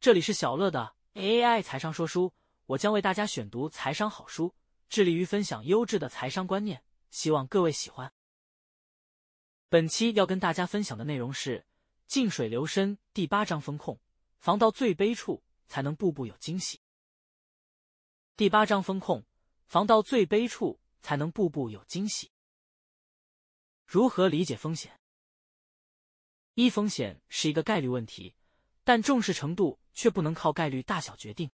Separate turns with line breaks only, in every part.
这里是小乐的 AI 财商说书，我将为大家选读财商好书，致力于分享优质的财商观念，希望各位喜欢。本期要跟大家分享的内容是《静水流深》第八章风控，防到最悲处，才能步步有惊喜。第八章风控，防到最悲处，才能步步有惊喜。如何理解风险？一风险是一个概率问题。但重视程度却不能靠概率大小决定。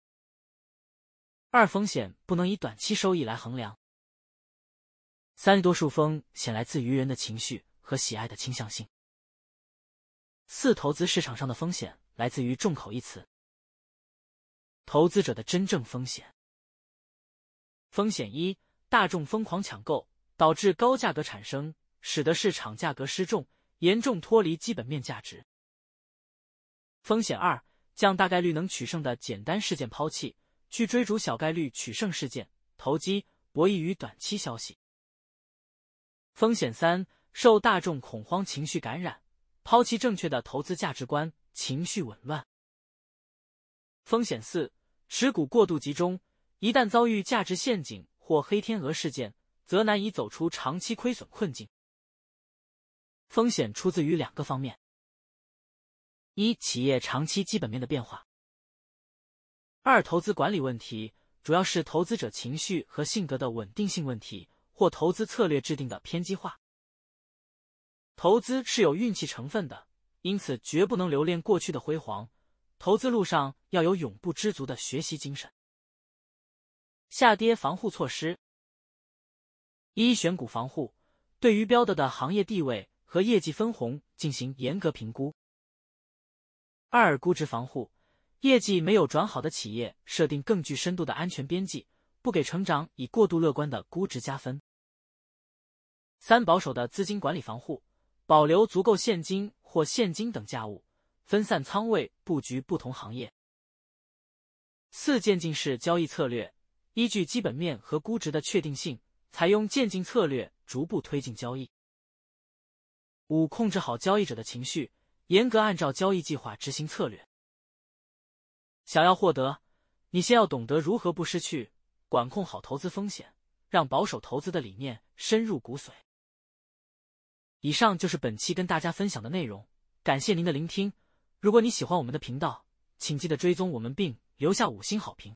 二风险不能以短期收益来衡量。三多数风险来自于人的情绪和喜爱的倾向性。四投资市场上的风险来自于众口一词。投资者的真正风险。风险一：大众疯狂抢购，导致高价格产生，使得市场价格失重，严重脱离基本面价值。风险二：将大概率能取胜的简单事件抛弃，去追逐小概率取胜事件，投机博弈于短期消息。风险三：受大众恐慌情绪感染，抛弃正确的投资价值观，情绪紊乱。风险四：持股过度集中，一旦遭遇价值陷阱或黑天鹅事件，则难以走出长期亏损困境。风险出自于两个方面。一、企业长期基本面的变化；二、投资管理问题，主要是投资者情绪和性格的稳定性问题，或投资策略制定的偏激化。投资是有运气成分的，因此绝不能留恋过去的辉煌。投资路上要有永不知足的学习精神。下跌防护措施：一、选股防护，对于标的的行业地位和业绩分红进行严格评估。二、估值防护，业绩没有转好的企业，设定更具深度的安全边际，不给成长以过度乐观的估值加分。三、保守的资金管理防护，保留足够现金或现金等价物，分散仓位，布局不同行业。四、渐进式交易策略，依据基本面和估值的确定性，采用渐进策略，逐步推进交易。五、控制好交易者的情绪。严格按照交易计划执行策略。想要获得，你先要懂得如何不失去，管控好投资风险，让保守投资的理念深入骨髓。以上就是本期跟大家分享的内容，感谢您的聆听。如果你喜欢我们的频道，请记得追踪我们并留下五星好评。